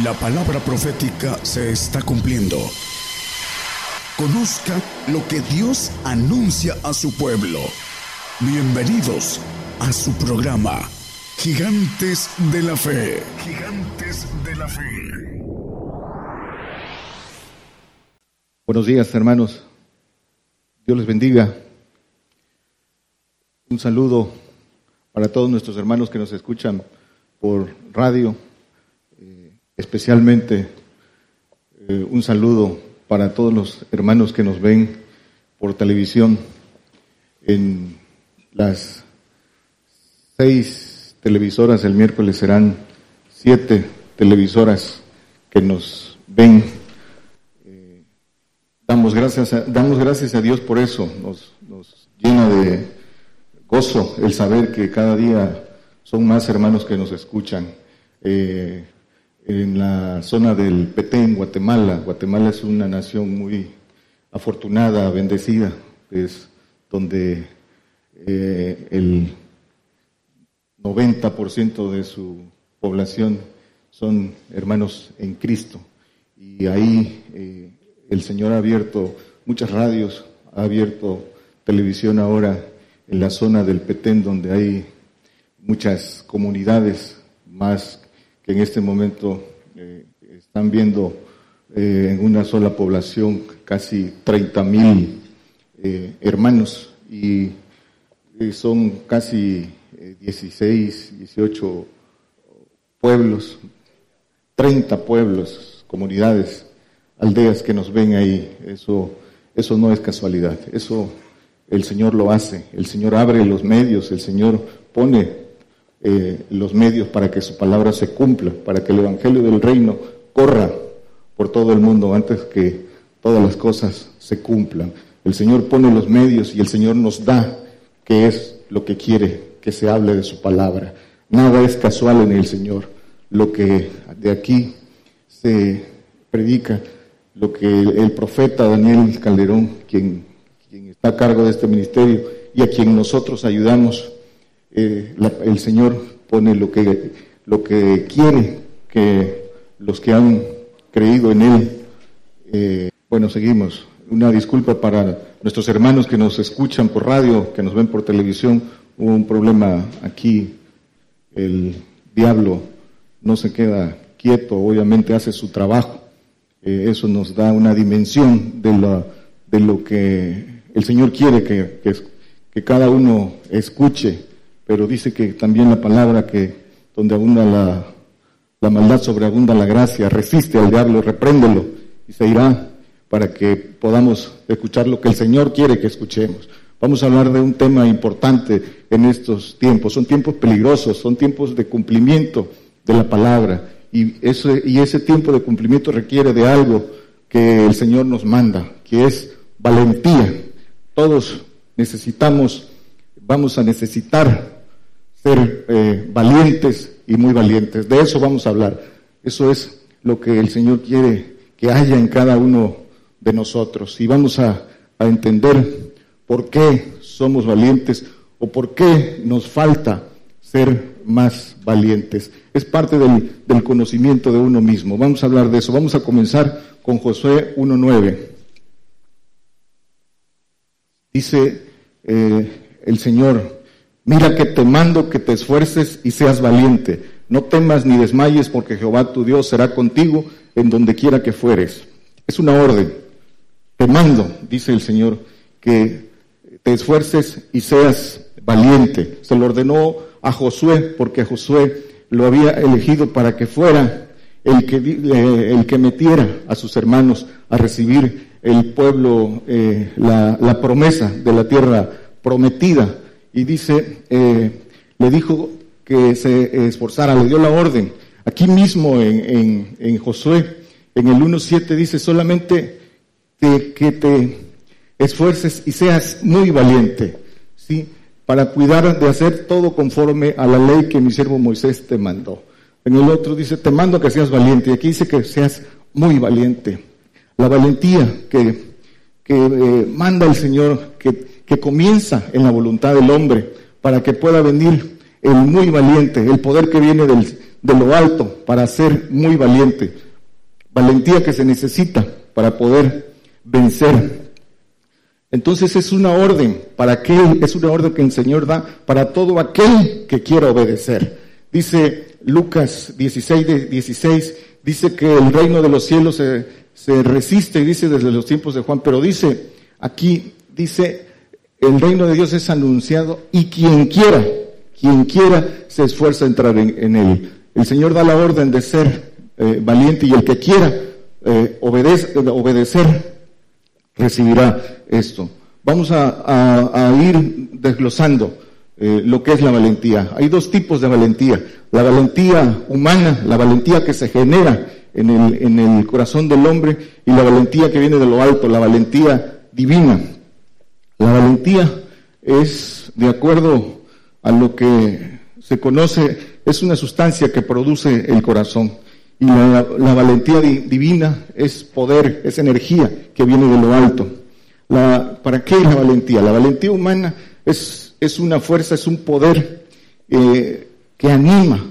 La palabra profética se está cumpliendo. Conozca lo que Dios anuncia a su pueblo. Bienvenidos a su programa, Gigantes de la Fe. Gigantes de la Fe. Buenos días, hermanos. Dios les bendiga. Un saludo para todos nuestros hermanos que nos escuchan por radio especialmente eh, un saludo para todos los hermanos que nos ven por televisión en las seis televisoras el miércoles serán siete televisoras que nos ven. Eh, damos, gracias a, damos gracias a Dios por eso, nos, nos llena de gozo el saber que cada día son más hermanos que nos escuchan. Eh, en la zona del Petén, Guatemala. Guatemala es una nación muy afortunada, bendecida, es donde eh, el 90% de su población son hermanos en Cristo. Y ahí eh, el Señor ha abierto muchas radios, ha abierto televisión ahora en la zona del Petén, donde hay muchas comunidades más que en este momento eh, están viendo eh, en una sola población casi 30 mil eh, hermanos. Y son casi 16, 18 pueblos, 30 pueblos, comunidades, aldeas que nos ven ahí. Eso, eso no es casualidad, eso el Señor lo hace, el Señor abre los medios, el Señor pone eh, los medios para que su palabra se cumpla, para que el Evangelio del Reino corra por todo el mundo antes que todas las cosas se cumplan. El Señor pone los medios y el Señor nos da que es lo que quiere que se hable de su palabra. Nada es casual en el Señor. Lo que de aquí se predica, lo que el profeta Daniel Calderón, quien, quien está a cargo de este ministerio y a quien nosotros ayudamos, eh, el Señor pone lo que, lo que quiere que los que han creído en Él. Eh, bueno, seguimos. Una disculpa para nuestros hermanos que nos escuchan por radio, que nos ven por televisión. Hubo un problema aquí. El diablo no se queda quieto, obviamente hace su trabajo. Eh, eso nos da una dimensión de, la, de lo que el Señor quiere que, que, que cada uno escuche pero dice que también la palabra que donde abunda la, maldad sobreabunda la gracia, resiste al diablo, repréndelo y se irá para que podamos escuchar lo que el Señor quiere que escuchemos. Vamos a hablar de un tema importante en estos tiempos. Son tiempos peligrosos, son tiempos de cumplimiento de la palabra. Y ese, y ese tiempo de cumplimiento requiere de algo que el Señor nos manda, que es valentía. Todos necesitamos, vamos a necesitar ser eh, valientes y muy valientes. De eso vamos a hablar. Eso es lo que el Señor quiere que haya en cada uno de nosotros. Y vamos a, entender por qué somos valientes o por qué nos falta ser más valientes. Es parte del, del, conocimiento de uno mismo. Vamos a hablar de eso. Vamos a comenzar con Josué 1.9. Dice eh, el Señor, Mira que te mando que te esfuerces y seas valiente. No temas ni desmayes porque Jehová tu Dios será contigo en donde quiera que fueres. Es una orden. Te mando, dice el Señor, que te esfuerces y seas valiente. Se lo ordenó a Josué porque Josué lo había elegido para que fuera el que, metiera a sus hermanos a recibir el pueblo, eh, la promesa de la tierra prometida y dice, eh, le dijo que se esforzara, le dio la orden. Aquí mismo en, en, Josué, en el 1.7 dice solamente que te esfuerces y seas muy valiente, ¿sí? Para cuidar de hacer todo conforme a la ley que mi siervo Moisés te mandó. En el otro dice, te mando que seas valiente. Y aquí dice que seas muy valiente. La valentía que, que eh, manda el Señor, que que comienza en la voluntad del hombre para que pueda venir el muy valiente, el poder que viene de lo alto para ser muy valiente. Valentía que se necesita para poder vencer. Entonces es una orden para aquel, es una orden que el Señor da para todo aquel que quiera obedecer. Dice Lucas 16, 16, dice que el reino de los cielos se, se resiste, dice desde los tiempos de Juan, pero dice aquí, dice, el reino de Dios es anunciado y quien quiera, quien quiera se esfuerza a entrar en, él. El Señor da la orden de ser eh, valiente y el que quiera eh, obedecer recibirá esto. Vamos a, ir desglosando eh, lo que es la valentía. Hay dos tipos de valentía. La valentía humana, la valentía que se genera en el, en el corazón del hombre y la valentía que viene de lo alto, la valentía divina. La valentía es, de acuerdo a lo que se conoce, es una sustancia que produce el corazón. Y la, valentía divina es poder, es energía que viene de lo alto. ¿Para qué la valentía? La valentía humana es, es una fuerza, es un poder eh, que anima,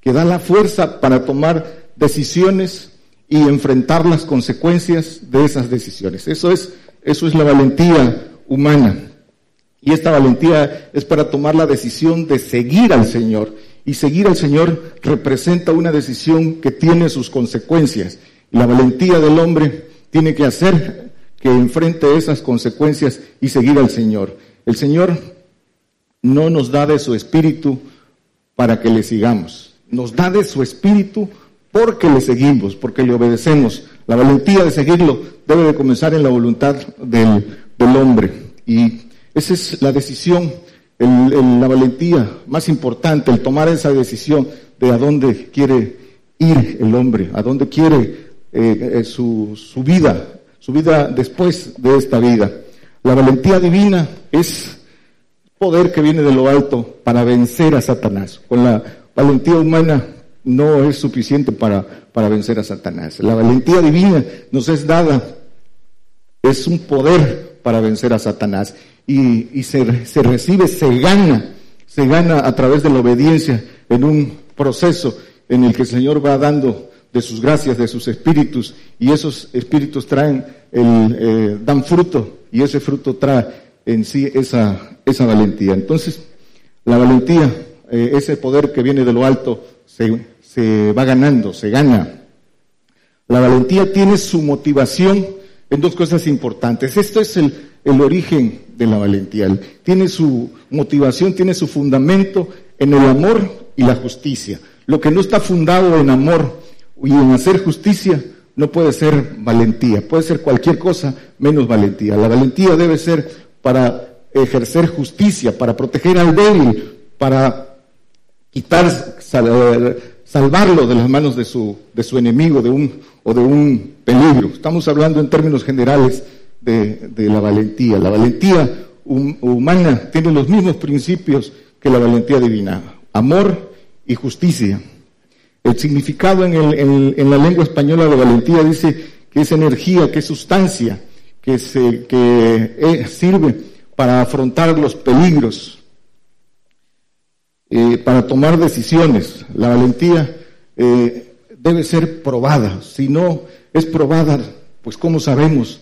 que da la fuerza para tomar decisiones y enfrentar las consecuencias de esas decisiones. Eso es, eso es la valentía humana. Y esta valentía es para tomar la decisión de seguir al Señor y seguir al Señor representa una decisión que tiene sus consecuencias. La valentía del hombre tiene que hacer que enfrente esas consecuencias y seguir al Señor. El Señor no nos da de su espíritu para que le sigamos. Nos da de su espíritu porque le seguimos, porque le obedecemos. La valentía de seguirlo debe de comenzar en la voluntad del, del hombre. Y esa es la decisión la valentía más importante, el tomar esa decisión de a dónde quiere ir el hombre, a dónde quiere eh, eh, su, su vida, su vida después de esta vida. La valentía divina es poder que viene de lo alto para vencer a Satanás. Con la valentía humana no es suficiente para, para vencer a Satanás. La valentía divina nos es dada, es un poder para vencer a Satanás y, se, recibe, se gana, se gana a través de la obediencia en un proceso en el que el Señor va dando de sus gracias, de sus espíritus, y esos espíritus traen, el, eh, dan fruto, y ese fruto trae en sí esa, esa valentía. Entonces, la valentía, eh, ese poder que viene de lo alto, se, se va ganando, se gana. La valentía tiene su motivación en dos cosas importantes. Esto es el, el origen de la valentía. Tiene su motivación, tiene su fundamento en el amor y la justicia. Lo que no está fundado en amor y en hacer justicia no puede ser valentía, puede ser cualquier cosa menos valentía. La valentía debe ser para ejercer justicia, para proteger al débil, para quitar, salvarlo de las manos de su, de su enemigo de un, o de un peligro. Estamos hablando en términos generales de, la valentía. La valentía humana tiene los mismos principios que la valentía divina, amor y justicia. El significado en, el, en, la lengua española de valentía dice que es energía, que es sustancia, que, se, que eh, sirve para afrontar los peligros, eh, para tomar decisiones. La valentía eh, debe ser probada. Si no es probada, pues ¿cómo sabemos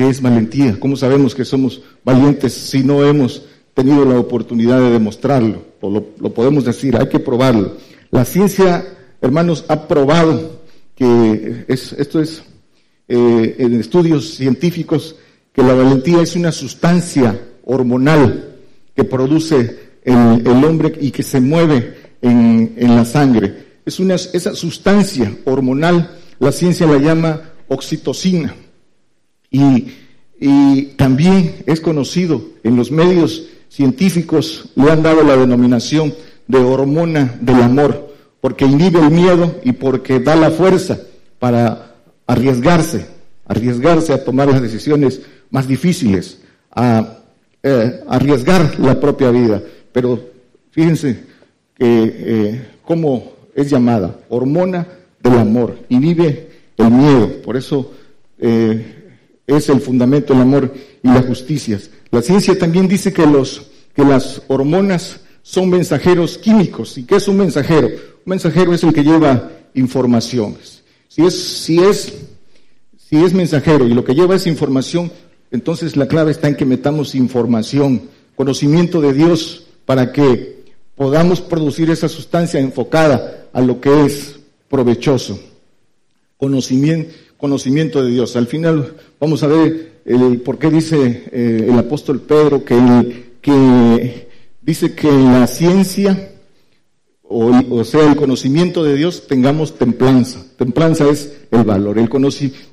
¿Qué es valentía? ¿Cómo sabemos que somos valientes si no hemos tenido la oportunidad de demostrarlo? O lo, podemos decir, hay que probarlo. La ciencia, hermanos, ha probado que esto es eh, en estudios científicos que la valentía es una sustancia hormonal que produce el, hombre y que se mueve en, la sangre. Es una, esa sustancia hormonal, la ciencia la llama oxitocina. Y, también es conocido en los medios científicos, le han dado la denominación de hormona del amor, porque inhibe el miedo y porque da la fuerza para arriesgarse, arriesgarse a tomar las decisiones más difíciles, a eh, arriesgar la propia vida. Pero fíjense que eh, cómo es llamada, hormona del amor, inhibe el miedo. Por eso eh, es el fundamento del amor y la justicia. La ciencia también dice que, los, que las hormonas son mensajeros químicos. ¿Y qué es un mensajero? Un mensajero es el que lleva informaciones. Si es, si es, si es mensajero y lo que lleva es información, entonces la clave está en que metamos información, conocimiento de Dios para que podamos producir esa sustancia enfocada a lo que es provechoso. Conocimiento, conocimiento de Dios. Al final vamos a ver el, por qué dice eh, el apóstol Pedro que, que dice que la ciencia, o, sea, el conocimiento de Dios, tengamos templanza. Templanza es el valor. El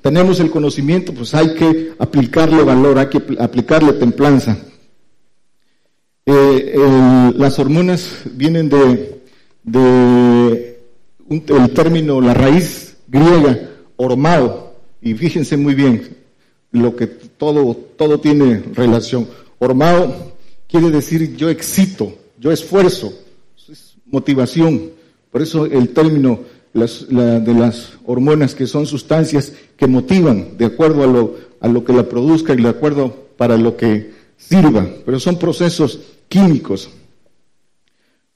tenemos el conocimiento, pues hay que aplicarle valor, hay que aplicarle templanza. Eh, las hormonas vienen de, de el término, la raíz griega, hormado, y fíjense muy bien, lo que todo, todo tiene relación. Hormado quiere decir yo excito, yo esfuerzo, es motivación. Por eso el término de las hormonas, que son sustancias que motivan de acuerdo a lo, a lo que la produzca y de acuerdo para lo que sirva, pero son procesos químicos.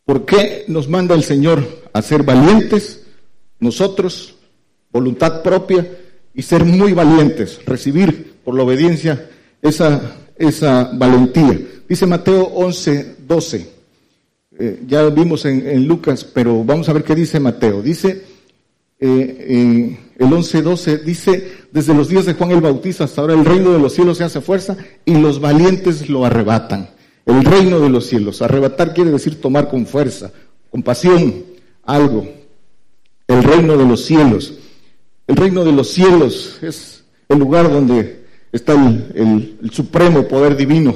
¿Por qué nos manda el Señor a ser valientes? Nosotros, voluntad propia, y ser muy valientes, recibir por la obediencia esa, esa valentía. Dice Mateo 11, 12. Eh, ya vimos en, Lucas, pero vamos a ver qué dice Mateo. Dice, eh, el 11, 12, dice, desde los días de Juan el Bautista hasta ahora el reino de los cielos se hace fuerza y los valientes lo arrebatan. El reino de los cielos. Arrebatar quiere decir tomar con fuerza, con pasión, algo. El reino de los cielos. El reino de los cielos es el lugar donde está el, supremo poder divino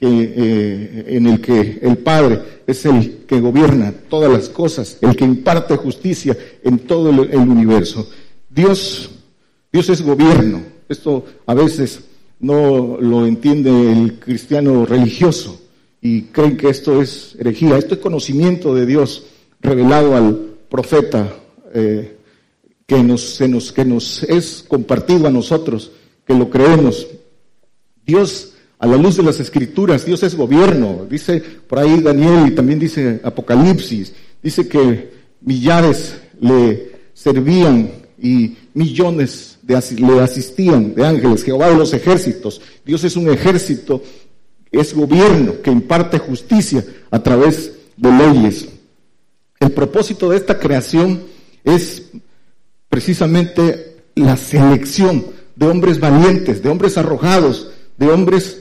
eh, en el que el Padre es el que gobierna todas las cosas, el que imparte justicia en todo el, universo. Dios, Dios es gobierno. Esto a veces no lo entiende el cristiano religioso y creen que esto es herejía. Esto es conocimiento de Dios revelado al profeta eh, que, nos, nos, que nos es compartido a nosotros, que lo creemos. Dios a la luz de las escrituras, Dios es gobierno. Dice por ahí Daniel y también dice Apocalipsis. Dice que millares le servían y millones le asistían de ángeles. Jehová de los ejércitos. Dios es un ejército, es gobierno que imparte justicia a través de leyes. El propósito de esta creación es precisamente la selección de hombres valientes, de hombres arrojados, de hombres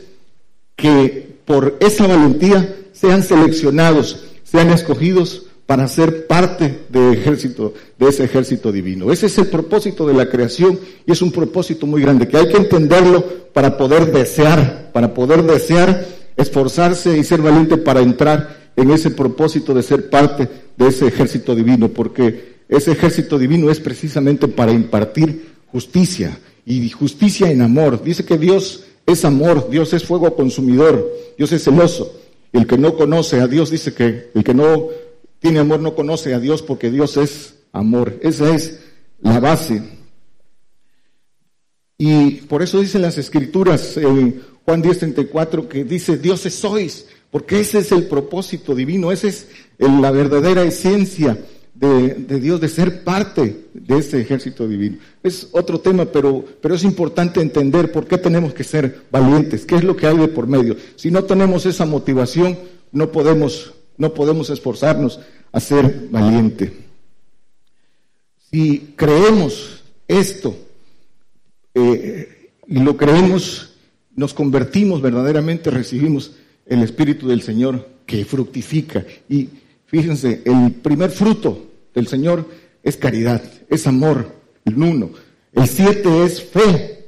que por esa valentía sean seleccionados, sean escogidos para ser parte de ejército, de ese ejército divino. Ese es el propósito de la creación y es un propósito muy grande que hay que entenderlo para poder desear, para poder desear, esforzarse y ser valiente para entrar en ese propósito de ser parte de ese ejército divino, porque ese ejército divino es precisamente para impartir justicia y justicia en amor. Dice que Dios es amor, Dios es fuego consumidor, Dios es celoso. El que no conoce a Dios dice que el que no tiene amor no conoce a Dios porque Dios es amor. Esa es la base. Y por eso dicen las escrituras en Juan 10:34 que dice, dioses sois, porque ese es el propósito divino, esa es la verdadera esencia de, Dios, de ser parte de ese ejército divino. Es otro tema, pero, pero es importante entender por qué tenemos que ser valientes, qué es lo que hay de por medio. Si no tenemos esa motivación, no podemos, no podemos esforzarnos a ser valiente. Si creemos esto eh, y lo creemos, nos convertimos verdaderamente, recibimos el Espíritu del Señor que fructifica. Y fíjense, el primer fruto del Señor es caridad, es amor, el uno. El siete es fe,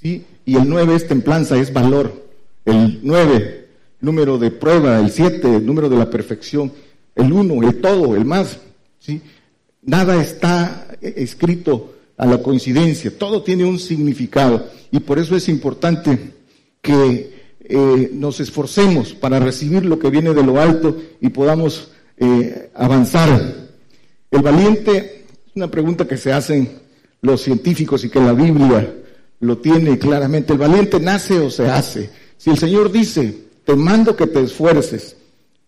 ¿sí? Y el nueve es templanza, es valor. El nueve, número de prueba, el siete, el número de la perfección. El uno, el todo, el más, ¿sí? Nada está escrito a la coincidencia, todo tiene un significado. Y por eso es importante que eh, nos esforcemos para recibir lo que viene de lo alto y podamos eh, avanzar el valiente, una pregunta que se hacen los científicos y que la Biblia lo tiene claramente. El valiente nace o se hace. Si el Señor dice, te mando que te esfuerces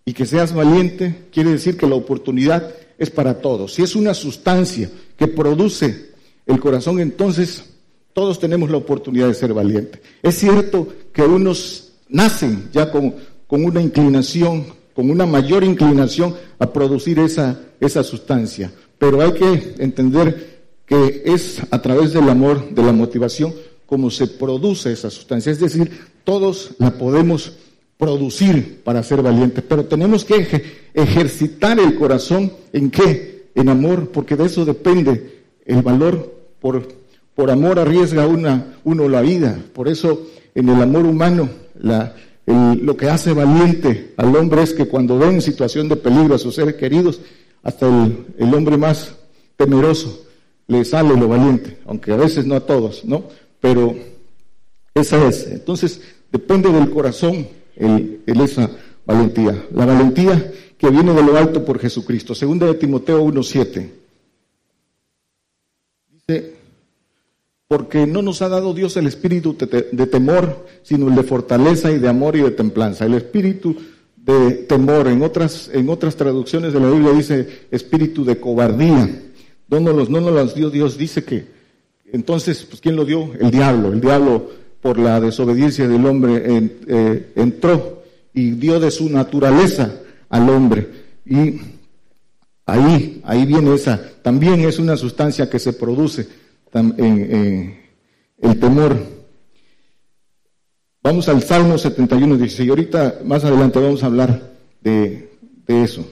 y que seas valiente, quiere decir que la oportunidad es para todos. Si es una sustancia que produce el corazón, entonces todos tenemos la oportunidad de ser valientes. Es cierto que unos nacen ya con, una inclinación, con una mayor inclinación a producir esa, esa sustancia, pero hay que entender que es a través del amor, de la motivación, como se produce esa sustancia. Es decir, todos la podemos producir para ser valientes, pero tenemos que ejercitar el corazón en qué? En amor, porque de eso depende el valor. Por, por amor arriesga una, uno la vida. Por eso en el amor humano la, lo que hace valiente al hombre es que cuando ve en situación de peligro a sus seres queridos, hasta el, el hombre más temeroso le sale lo valiente, aunque a veces no a todos, ¿no? Pero esa es. Entonces, depende del corazón el, esa valentía. La valentía que viene de lo alto por Jesucristo. Segunda de Timoteo 1.7. Dice, porque no nos ha dado Dios el espíritu de temor, sino el de fortaleza y de amor y de templanza. El espíritu de temor, en otras, en otras traducciones de la Biblia dice espíritu de cobardía. No nos los, no nos los dio Dios, dice que entonces, pues ¿quién lo dio? El diablo. El diablo por la desobediencia del hombre eh, entró y dio de su naturaleza al hombre. Y ahí, ahí viene esa, también es una sustancia que se produce en, el temor. Vamos al Salmo 71, 16. Ahorita más adelante vamos a hablar de, de eso.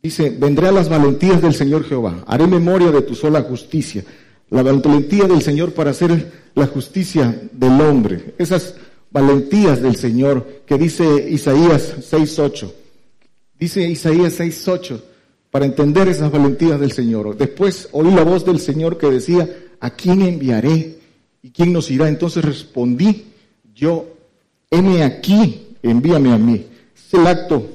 Dice, vendré a las valentías del Señor Jehová, haré memoria de tu sola justicia la valentía del Señor para hacer la justicia del hombre. Esas valentías del Señor que dice Isaías 6.8. Dice Isaías 6.8 para entender esas valentías del Señor. Después oí la voz del Señor que decía, ¿a quién enviaré? ¿Y quién nos irá? Entonces respondí, yo, heme aquí, envíame a mí. Es el acto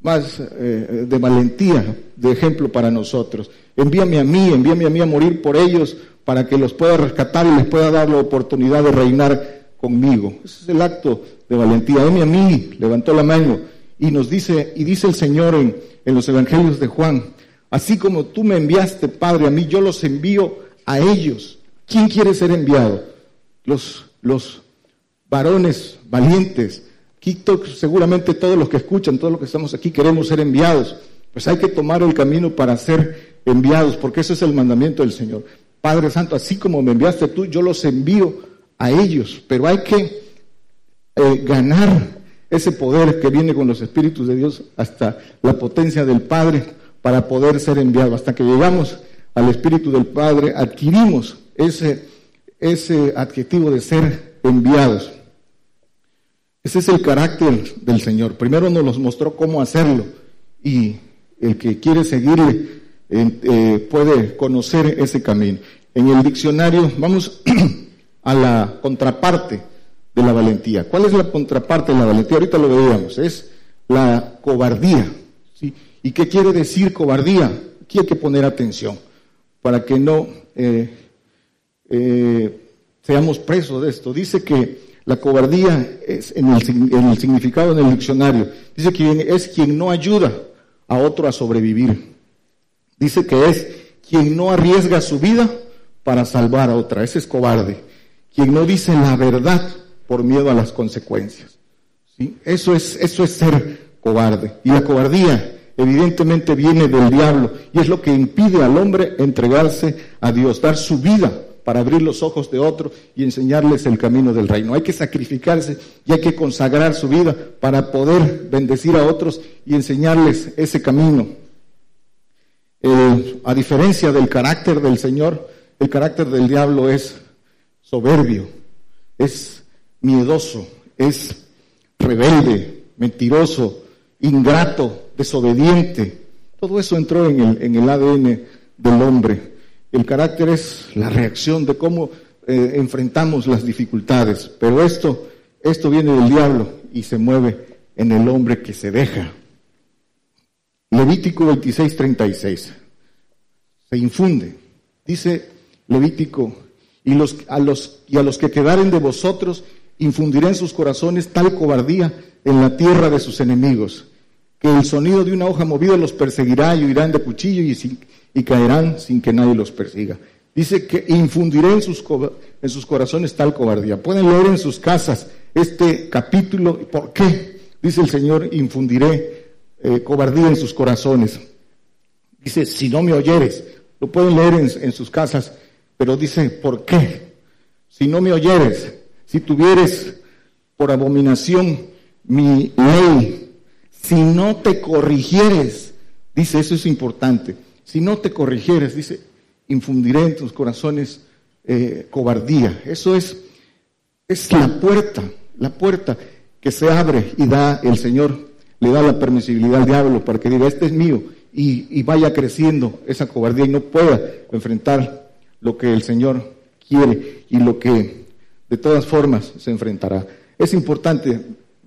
más eh, de valentía, de ejemplo para nosotros. Envíame a mí, envíame a mí a morir por ellos, para que los pueda rescatar y les pueda dar la oportunidad de reinar conmigo. Ese es el acto de valentía. Emi a mí levantó la mano y nos dice, y dice el Señor en, los evangelios de Juan, así como tú me enviaste, Padre, a mí, yo los envío a ellos. ¿Quién quiere ser enviado? Los, los varones valientes. Seguramente todos los que escuchan, todos los que estamos aquí queremos ser enviados. Pues hay que tomar el camino para ser enviados, porque ese es el mandamiento del Señor. Padre Santo, así como me enviaste tú, yo los envío a ellos, pero hay que eh, ganar ese poder que viene con los espíritus de Dios hasta la potencia del Padre para poder ser enviado. Hasta que llegamos al Espíritu del Padre, adquirimos ese, ese adjetivo de ser enviados. Ese es el carácter del Señor. Primero nos los mostró cómo hacerlo y el que quiere seguirle eh, puede conocer ese camino. En el diccionario vamos a la contraparte de la valentía. ¿Cuál es la contraparte de la valentía? Ahorita lo veíamos, es la cobardía. ¿sí? ¿Y qué quiere decir cobardía? Aquí hay que poner atención para que no eh, eh, seamos presos de esto. Dice que la cobardía es en el, en el significado en el diccionario. Dice que es quien no ayuda a otro a sobrevivir. Dice que es quien no arriesga su vida para salvar a otra. Ese es cobarde. Quien no dice la verdad por miedo a las consecuencias. ¿Sí? Eso, es, eso es ser cobarde. Y la cobardía evidentemente viene del diablo y es lo que impide al hombre entregarse a Dios, dar su vida para abrir los ojos de otro y enseñarles el camino del reino. Hay que sacrificarse y hay que consagrar su vida para poder bendecir a otros y enseñarles ese camino. Eh, a diferencia del carácter del Señor, el carácter del diablo es soberbio, es miedoso, es rebelde, mentiroso, ingrato, desobediente. Todo eso entró en el, en el ADN del hombre. El carácter es la reacción de cómo eh, enfrentamos las dificultades. Pero esto, esto viene del diablo y se mueve en el hombre que se deja Levítico 26, 36. Se infunde. Dice Levítico, y, los, a los, y a los que quedaren de vosotros infundiré en sus corazones tal cobardía en la tierra de sus enemigos, que el sonido de una hoja movida los perseguirá y huirán de cuchillo y, caerán sin que nadie los persiga. Dice que infundiré en sus, en sus corazones tal cobardía. Pueden leer en sus casas este capítulo. ¿Por qué? Dice el Señor, infundiré eh, cobardía en sus corazones. Dice, si no me oyeres, lo pueden leer en, sus casas, pero dice, ¿por qué? Si no me oyeres, si tuvieres por abominación mi ley, si no te corrigieres, dice, eso es importante, si no te corrigieres, dice, infundiré en tus corazones eh, cobardía. Eso es, es la puerta, la puerta que se abre y da el Señor, le da la permisibilidad al diablo para que diga, este es mío, y, vaya creciendo esa cobardía y no pueda enfrentar lo que el Señor quiere y lo que de todas formas se enfrentará. Es importante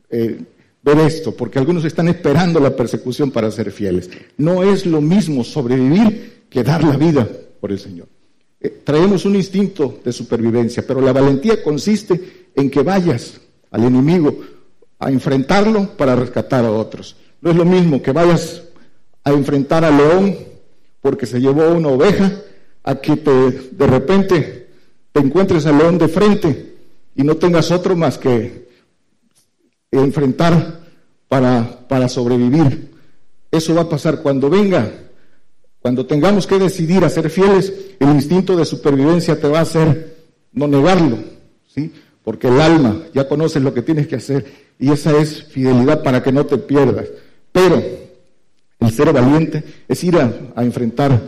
eh, ver esto, porque algunos están esperando la persecución para ser fieles. No es lo mismo sobrevivir que dar la vida por el Señor. Eh, traemos un instinto de supervivencia, pero la valentía consiste en que vayas al enemigo a enfrentarlo para rescatar a otros. No es lo mismo que vayas a enfrentar al león porque se llevó una oveja, a que te, de repente te encuentres al león de frente y no tengas otro más que enfrentar para, para sobrevivir. Eso va a pasar cuando venga, cuando tengamos que decidir a ser fieles, el instinto de supervivencia te va a hacer no negarlo, ¿sí? Porque el alma ya conoce lo que tienes que hacer y esa es fidelidad para que no te pierdas. Pero el ser valiente es ir a, enfrentar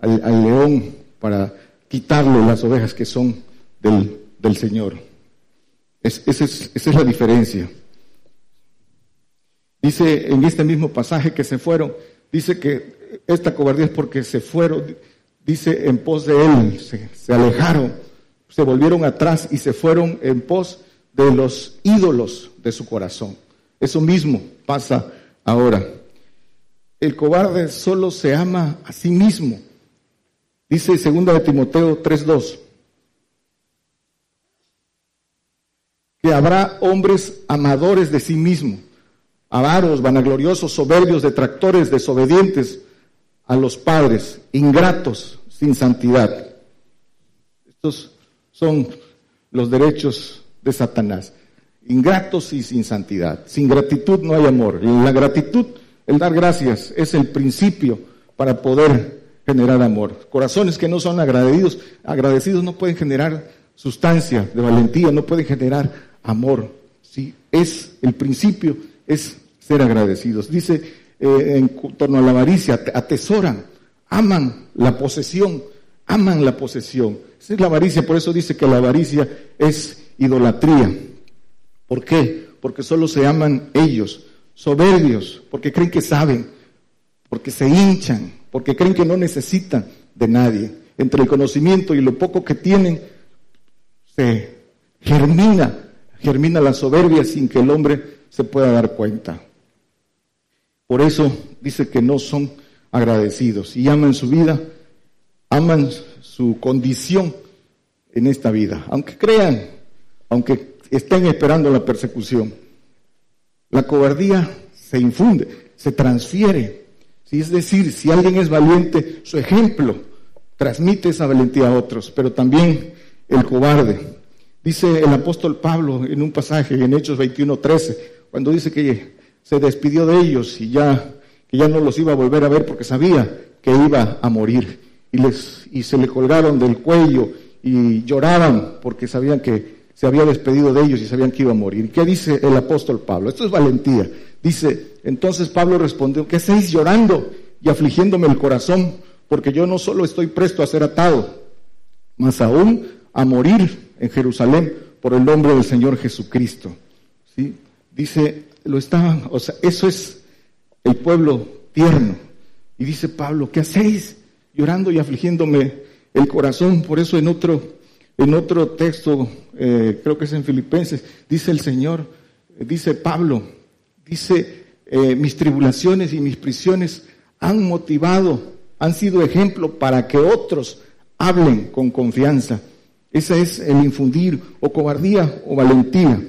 al, león para quitarle las ovejas que son del, Señor. esa es la diferencia. Dice en este mismo pasaje que se fueron, dice que esta cobardía es porque se fueron, dice en pos de él, se, se, alejaron, se volvieron atrás y se fueron en pos de los ídolos de su corazón. Eso mismo pasa ahora el cobarde solo se ama a sí mismo. Dice 2 de Timoteo 3:2. Que habrá hombres amadores de sí mismo, avaros, vanagloriosos, soberbios, detractores, desobedientes a los padres, ingratos, sin santidad. Estos son los derechos de Satanás. Ingratos y sin santidad. Sin gratitud no hay amor. La gratitud el dar gracias es el principio para poder generar amor. Corazones que no son agradecidos, agradecidos no pueden generar sustancia de valentía, no pueden generar amor. Sí, es el principio, es ser agradecidos. Dice eh, en torno a la avaricia, atesoran, aman la posesión, aman la posesión. Esa es la avaricia, por eso dice que la avaricia es idolatría. ¿Por qué? Porque solo se aman ellos soberbios, porque creen que saben, porque se hinchan, porque creen que no necesitan de nadie. Entre el conocimiento y lo poco que tienen, se germina, germina la soberbia sin que el hombre se pueda dar cuenta. Por eso dice que no son agradecidos y aman su vida, aman su condición en esta vida, aunque crean, aunque estén esperando la persecución. La cobardía se infunde, se transfiere. Es decir, si alguien es valiente, su ejemplo transmite esa valentía a otros, pero también el cobarde. Dice el apóstol Pablo en un pasaje en Hechos 21:13, cuando dice que se despidió de ellos y ya, que ya no los iba a volver a ver porque sabía que iba a morir. Y, se le colgaron del cuello y lloraban porque sabían que se había despedido de ellos y sabían que iba a morir. ¿Qué dice el apóstol Pablo? Esto es valentía. Dice, entonces Pablo respondió, ¿qué estáis llorando y afligiéndome el corazón? Porque yo no solo estoy presto a ser atado, más aún a morir en Jerusalén por el nombre del Señor Jesucristo. ¿Sí? Dice, lo estaban, o sea, eso es el pueblo tierno. Y dice Pablo, ¿qué hacéis? Llorando y afligiéndome el corazón. Por eso en otro en otro texto, eh, creo que es en Filipenses, dice el Señor, eh, dice Pablo, dice, eh, mis tribulaciones y mis prisiones han motivado, han sido ejemplo para que otros hablen con confianza. Ese es el infundir o cobardía o valentía.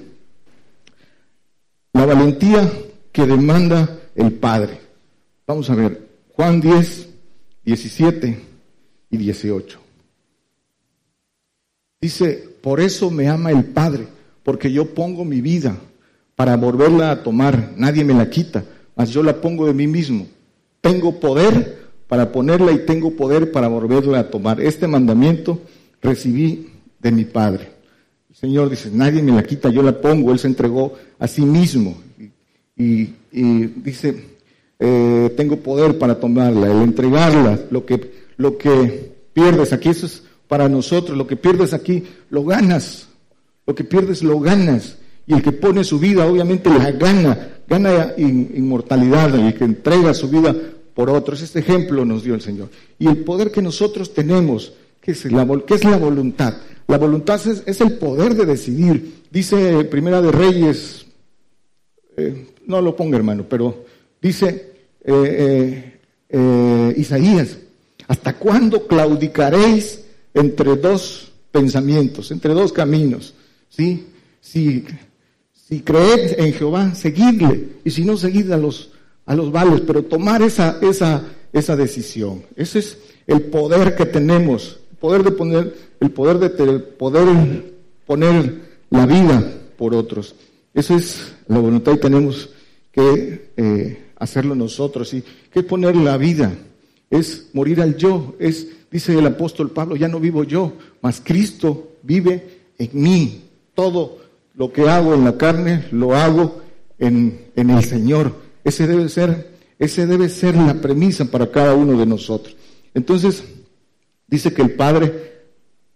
La valentía que demanda el Padre. Vamos a ver, Juan 10, 17 y 18. Dice, por eso me ama el Padre, porque yo pongo mi vida para volverla a tomar, nadie me la quita, mas yo la pongo de mí mismo. Tengo poder para ponerla y tengo poder para volverla a tomar. Este mandamiento recibí de mi Padre. El Señor dice, nadie me la quita, yo la pongo, Él se entregó a sí mismo. Y, dice, eh, tengo poder para tomarla, el entregarla, lo que, lo que pierdes aquí, eso es para nosotros, lo que pierdes aquí, lo ganas, lo que pierdes, lo ganas. Y el que pone su vida, obviamente, la gana, gana inmortalidad, el que entrega su vida por otros. Este ejemplo nos dio el Señor. Y el poder que nosotros tenemos, ¿qué es la, es la voluntad? La voluntad es, el poder de decidir. Dice Primera de Reyes, eh, no lo ponga hermano, pero dice eh, eh, Isaías, ¿hasta cuándo claudicaréis entre dos pensamientos, entre dos caminos? ¿Sí? Si, si creed en Jehová, seguidle, y si no, seguid a los a los vales, pero tomar esa, esa, esa decisión. Ese es el poder que tenemos, el poder de poner, el poder de poder poner la vida por otros. Esa es la voluntad y tenemos que eh, hacerlo nosotros. ¿Y qué poner la vida? Es morir al yo. Es, dice el apóstol Pablo, ya no vivo yo, mas Cristo vive en mí. Todo lo que hago en la carne lo hago en, en el Señor. Ese debe ser, ese debe ser la premisa para cada uno de nosotros. Entonces, dice que el Padre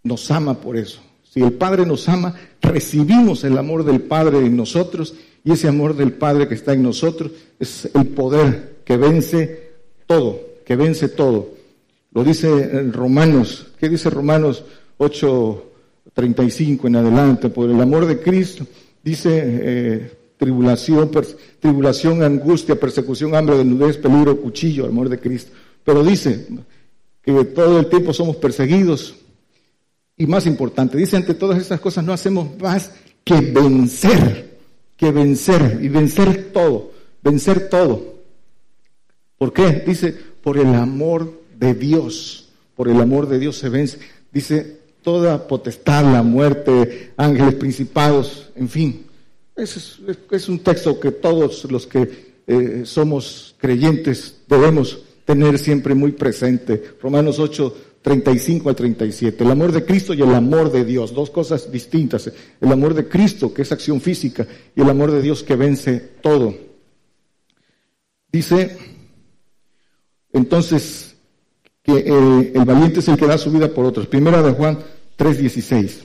nos ama por eso. Si el Padre nos ama, recibimos el amor del Padre en nosotros y ese amor del Padre que está en nosotros es el poder que vence todo, que vence todo. Lo dice Romanos, ¿qué dice Romanos 8:35 en adelante? Por el amor de Cristo, dice eh, tribulación, tribulación, angustia, persecución, hambre, desnudez, peligro, cuchillo, amor de Cristo. Pero dice que todo el tiempo somos perseguidos. Y más importante, dice ante todas estas cosas no hacemos más que vencer, que vencer y vencer todo, vencer todo. ¿Por qué? Dice, por el amor de Dios, por el amor de Dios se vence. Dice, toda potestad, la muerte, ángeles, principados, en fin, es, es un texto que todos los que eh, somos creyentes debemos tener siempre muy presente. Romanos 8, 35 al 37. El amor de Cristo y el amor de Dios, dos cosas distintas. El amor de Cristo, que es acción física, y el amor de Dios que vence todo. Dice, entonces, que el, valiente es el que da su vida por otros. Primera de Juan 3, 16.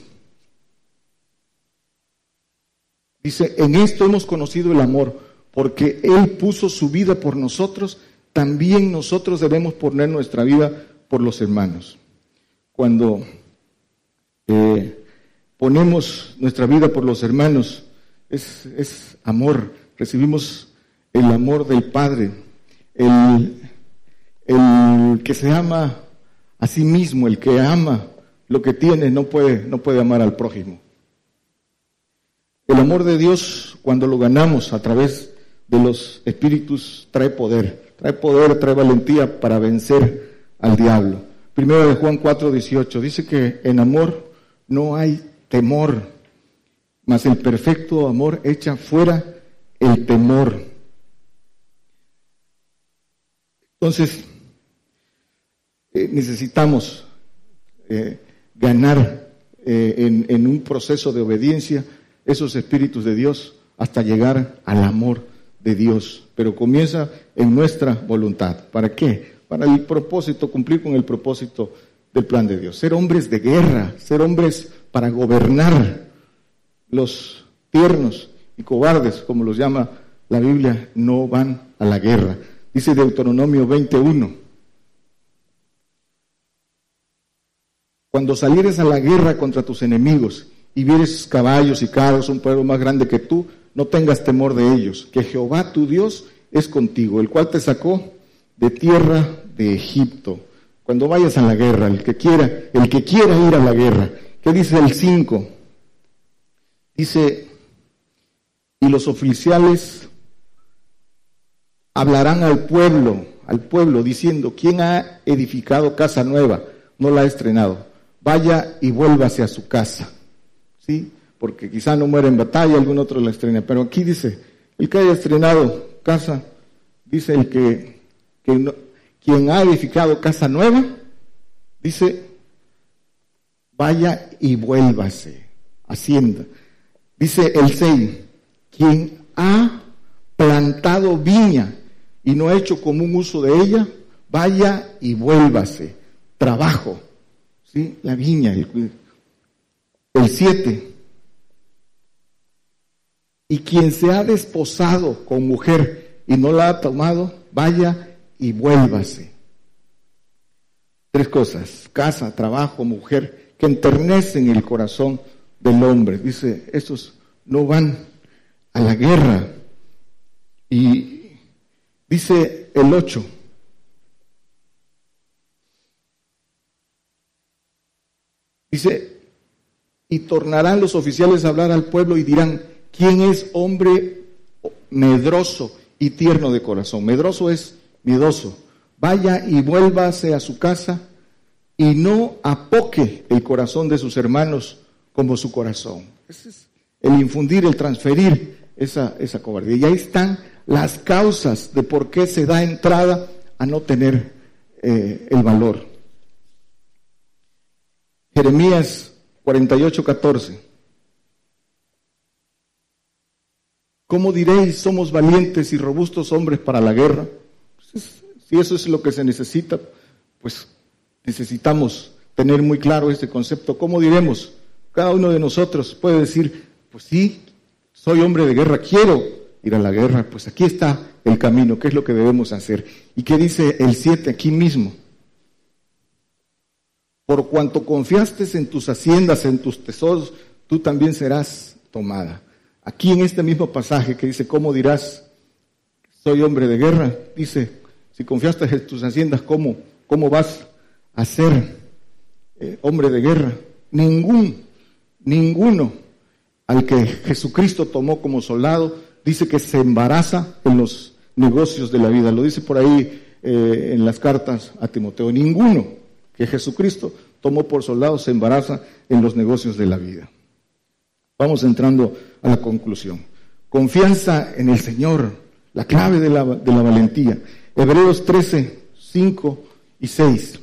Dice, en esto hemos conocido el amor, porque Él puso su vida por nosotros, también nosotros debemos poner nuestra vida por los hermanos. Cuando eh, ponemos nuestra vida por los hermanos, es, amor, recibimos el amor del Padre, el, el que se ama a sí mismo, el que ama lo que tiene, no puede, no puede amar al prójimo. El amor de Dios, cuando lo ganamos a través de los espíritus, trae poder, trae poder, trae valentía para vencer al diablo. Primero de Juan 4, 18 dice que en amor no hay temor, mas el perfecto amor echa fuera el temor. Entonces, eh, necesitamos eh, ganar eh, en un proceso de obediencia esos espíritus de Dios hasta llegar al amor de Dios. Pero comienza en nuestra voluntad. ¿Para qué? Para el propósito, cumplir con el propósito del plan de Dios. Ser hombres de guerra, ser hombres para gobernar. Los tiernos y cobardes, como los llama la Biblia, no van a la guerra. Dice Deuteronomio 21. Cuando salieres a la guerra contra tus enemigos y vieres caballos y carros, un pueblo más grande que tú, no tengas temor de ellos, que Jehová tu Dios es contigo, el cual te sacó de tierra de Egipto. Cuando vayas a la guerra, el que quiera, el que quiera ir a la guerra, ¿qué dice el 5? Dice, y los oficiales hablarán al pueblo, al pueblo, diciendo, ¿quién ha edificado casa nueva? No la ha estrenado. Vaya y vuélvase a su casa. ¿Sí? Porque quizá no muere en batalla, algún otro la estrena. Pero aquí dice, el que haya estrenado casa, dice el que, quien ha edificado casa nueva, dice, vaya y vuélvase, hacienda. Dice el 6, quien ha plantado viña y no ha hecho común uso de ella, vaya y vuélvase. Trabajo, ¿sí? La viña, el, el 7. Y quien se ha desposado con mujer y no la ha tomado, vaya y vuélvase. Tres cosas, casa, trabajo, mujer, que enternecen el corazón del hombre. Dice, estos no van a la guerra. Y dice el 8, dice, y tornarán los oficiales a hablar al pueblo y dirán, ¿quién es hombre medroso y tierno de corazón? Medroso es miedoso. Vaya y vuélvase a su casa y no apoque el corazón de sus hermanos como su corazón. Ese es el infundir, el transferir esa, esa cobardía. Y ahí están las causas de por qué se da entrada a no tener eh, el valor. Jeremías 48, 14. ¿Cómo diréis, somos valientes y robustos hombres para la guerra? Si eso es lo que se necesita, pues necesitamos tener muy claro este concepto. ¿Cómo diremos? Cada uno de nosotros puede decir, pues sí, soy hombre de guerra, quiero ir a la guerra. Pues aquí está el camino, qué es lo que debemos hacer. ¿Y qué dice el 7 aquí mismo? Por cuanto confiaste en tus haciendas, en tus tesoros, tú también serás tomada. Aquí en este mismo pasaje que dice, ¿cómo dirás, soy hombre de guerra? Dice, si confiaste en tus haciendas, ¿cómo, cómo vas a ser eh, hombre de guerra? Ningún, ninguno al que Jesucristo tomó como soldado, dice que se embaraza en los negocios de la vida. Lo dice por ahí eh, en las cartas a Timoteo. Ninguno que Jesucristo tomó por soldado se embaraza en los negocios de la vida. Vamos entrando a la conclusión. Confianza en el Señor, la clave de la, de la valentía. Hebreos 13, 5 y 6.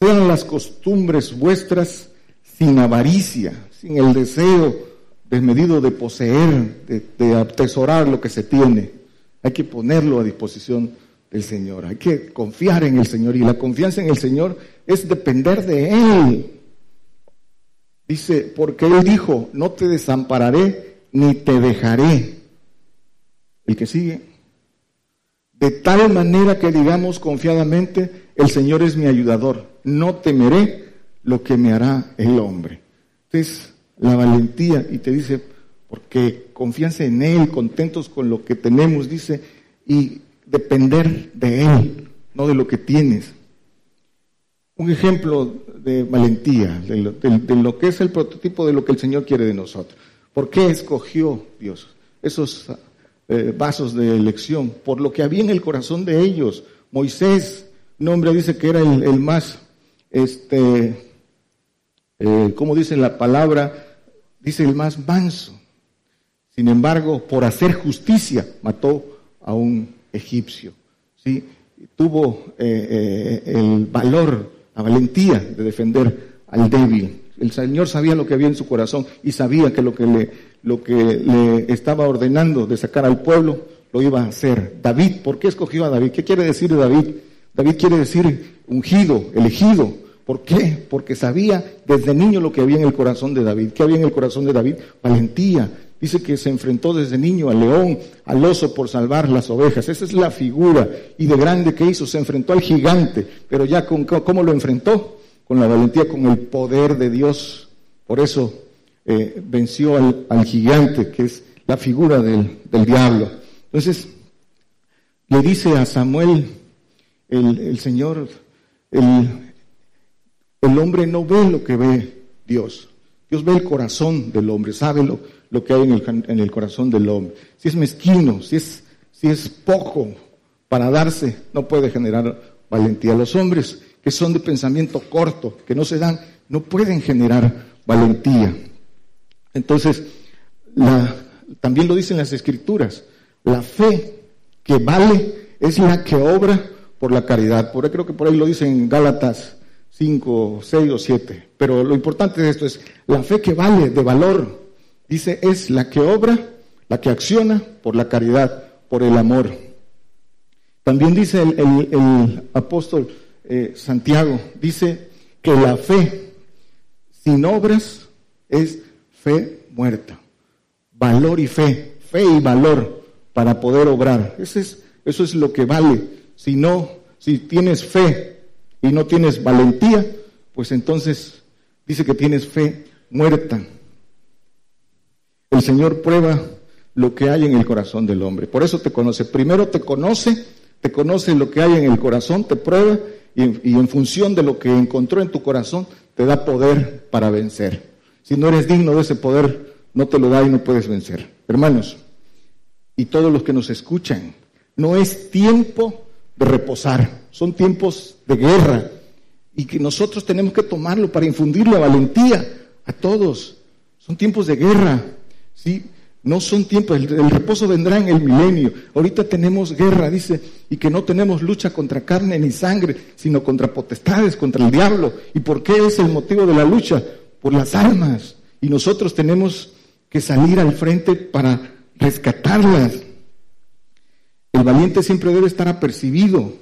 Sean las costumbres vuestras sin avaricia, sin el deseo desmedido de poseer, de, de atesorar lo que se tiene. Hay que ponerlo a disposición el Señor. Hay que confiar en el Señor y la confianza en el Señor es depender de Él. Dice, porque Él dijo, no te desampararé ni te dejaré. El que sigue. De tal manera que digamos confiadamente, el Señor es mi ayudador. No temeré lo que me hará el hombre. Entonces, la valentía, y te dice, porque confianza en Él, contentos con lo que tenemos, dice, y depender de Él, no de lo que tienes. Un ejemplo de valentía, de lo, que es el prototipo de lo que el Señor quiere de nosotros. ¿Por qué escogió Dios esos eh, vasos de elección? Por lo que había en el corazón de ellos. Moisés, nombre dice que era el, más, este, eh, como dice la palabra, dice el más manso. Sin embargo, por hacer justicia, mató a un egipcio. ¿sí? Tuvo eh, el valor, la valentía de defender al débil. El Señor sabía lo que había en su corazón y sabía que lo que le, estaba ordenando de sacar al pueblo lo iba a hacer. David, ¿por qué escogió a David? ¿Qué quiere decir David? David quiere decir ungido, elegido. ¿Por qué? Porque sabía desde niño lo que había en el corazón de David. ¿Qué había en el corazón de David? Valentía, Dice que se enfrentó desde niño al león, al oso por salvar las ovejas. Esa es la figura. Y de grande que hizo, se enfrentó al gigante. Pero ya con, ¿cómo lo enfrentó? Con la valentía, con el poder de Dios. Por eso eh, venció al, gigante, que es la figura del, diablo. Entonces, le dice a Samuel, el, Señor, el, hombre no ve lo que ve Dios. Dios ve el corazón del hombre, sabe lo, que hay en el, en el corazón del hombre. Si es mezquino, si es, si es poco para darse, no puede generar valentía. Los hombres que son de pensamiento corto, que no se dan, no pueden generar valentía. Entonces, también lo dicen las escrituras, la fe que vale es la que obra por la caridad. Por ahí creo que por ahí lo dicen en Gálatas 5, 6 o 7. Pero lo importante de esto es la fe que vale, de valor. Dice, es la que obra, la que acciona por la caridad, por el amor. También dice el, apóstol eh, Santiago, dice que la fe sin obras es fe muerta. Valor y fe, fe y valor para poder obrar. Eso es, eso es lo que vale. Si no, si tienes fe y no tienes valentía, pues entonces dice que tienes fe muerta. El Señor prueba lo que hay en el corazón del hombre. Por eso te conoce. Primero te conoce, te conoce lo que hay en el corazón, te prueba y en, función de lo que encontró en tu corazón, te da poder para vencer. Si no eres digno de ese poder, no te lo da y no puedes vencer. Hermanos, y todos los que nos escuchan, no es tiempo de reposar, son tiempos de guerra y que nosotros tenemos que tomarlo para infundir la valentía a todos. Son tiempos de guerra, ¿sí? No son tiempos, el, reposo vendrá en el milenio. Ahorita tenemos guerra, dice, y que no tenemos lucha contra carne ni sangre, sino contra potestades, contra el diablo. ¿Y por qué es el motivo de la lucha? Por las almas. Y nosotros tenemos que salir al frente para rescatarlas. El valiente siempre debe estar apercibido,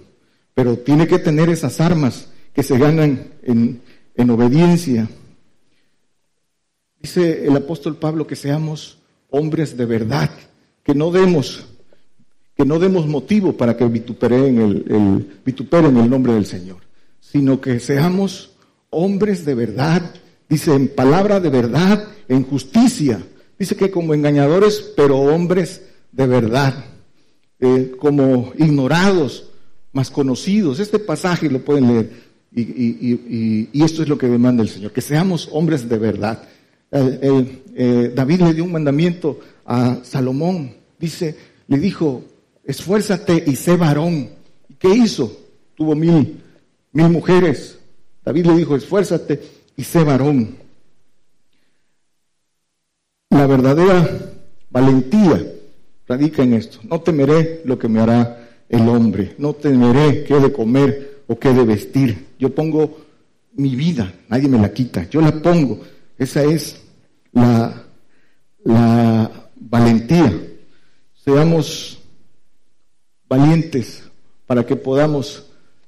pero tiene que tener esas armas que se ganan en obediencia. Dice el apóstol Pablo que seamos hombres de verdad, que no demos, que no demos motivo para que vituperen el, vituperen el nombre del Señor, sino que seamos hombres de verdad, dice en palabra de verdad, en justicia, dice que como engañadores, pero hombres de verdad, eh, como ignorados, más conocidos. Este pasaje lo pueden leer. Y, esto es lo que demanda el Señor, que seamos hombres de verdad. Eh, David le dio un mandamiento a Salomón. Dice, le dijo, esfuérzate y sé varón. ¿Y qué hizo? Tuvo mil, mil mujeres. David le dijo, esfuérzate y sé varón. La verdadera valentía radica en esto. No temeré lo que me hará el hombre. No temeré qué de comer o qué de vestir. Yo pongo mi vida, nadie me la quita. Yo la pongo. Esa es la, valentía. Seamos valientes para que podamos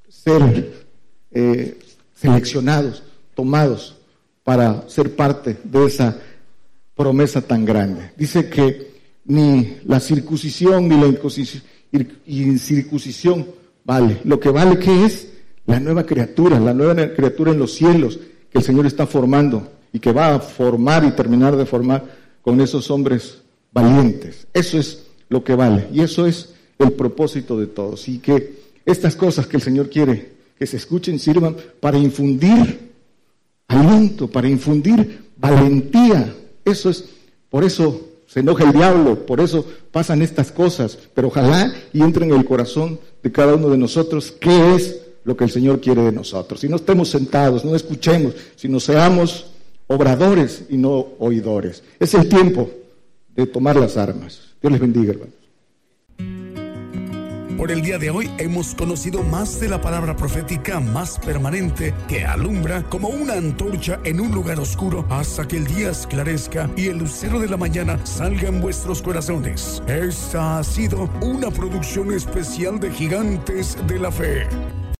ser eh, seleccionados, tomados para ser parte de esa promesa tan grande. Dice que ni la circuncisión ni la incircuncisión vale. Lo que vale es la nueva criatura, la nueva criatura en los cielos que el Señor está formando y que va a formar y terminar de formar con esos hombres valientes. Eso es lo que vale y eso es el propósito de todos. Y que estas cosas que el Señor quiere que se escuchen sirvan para infundir aliento, para infundir valentía. Eso es, por eso se enoja el diablo, por eso pasan estas cosas, pero ojalá y entre en el corazón de cada uno de nosotros qué es lo que el Señor quiere de nosotros. Si no estemos sentados, no escuchemos, sino seamos obradores y no oidores. Es el tiempo de tomar las armas. Dios les bendiga, hermanos. Por el día de hoy hemos conocido más de la palabra profética más permanente que alumbra como una antorcha en un lugar oscuro hasta que el día esclarezca y el lucero de la mañana salga en vuestros corazones. Esta ha sido una producción especial de Gigantes de la Fe.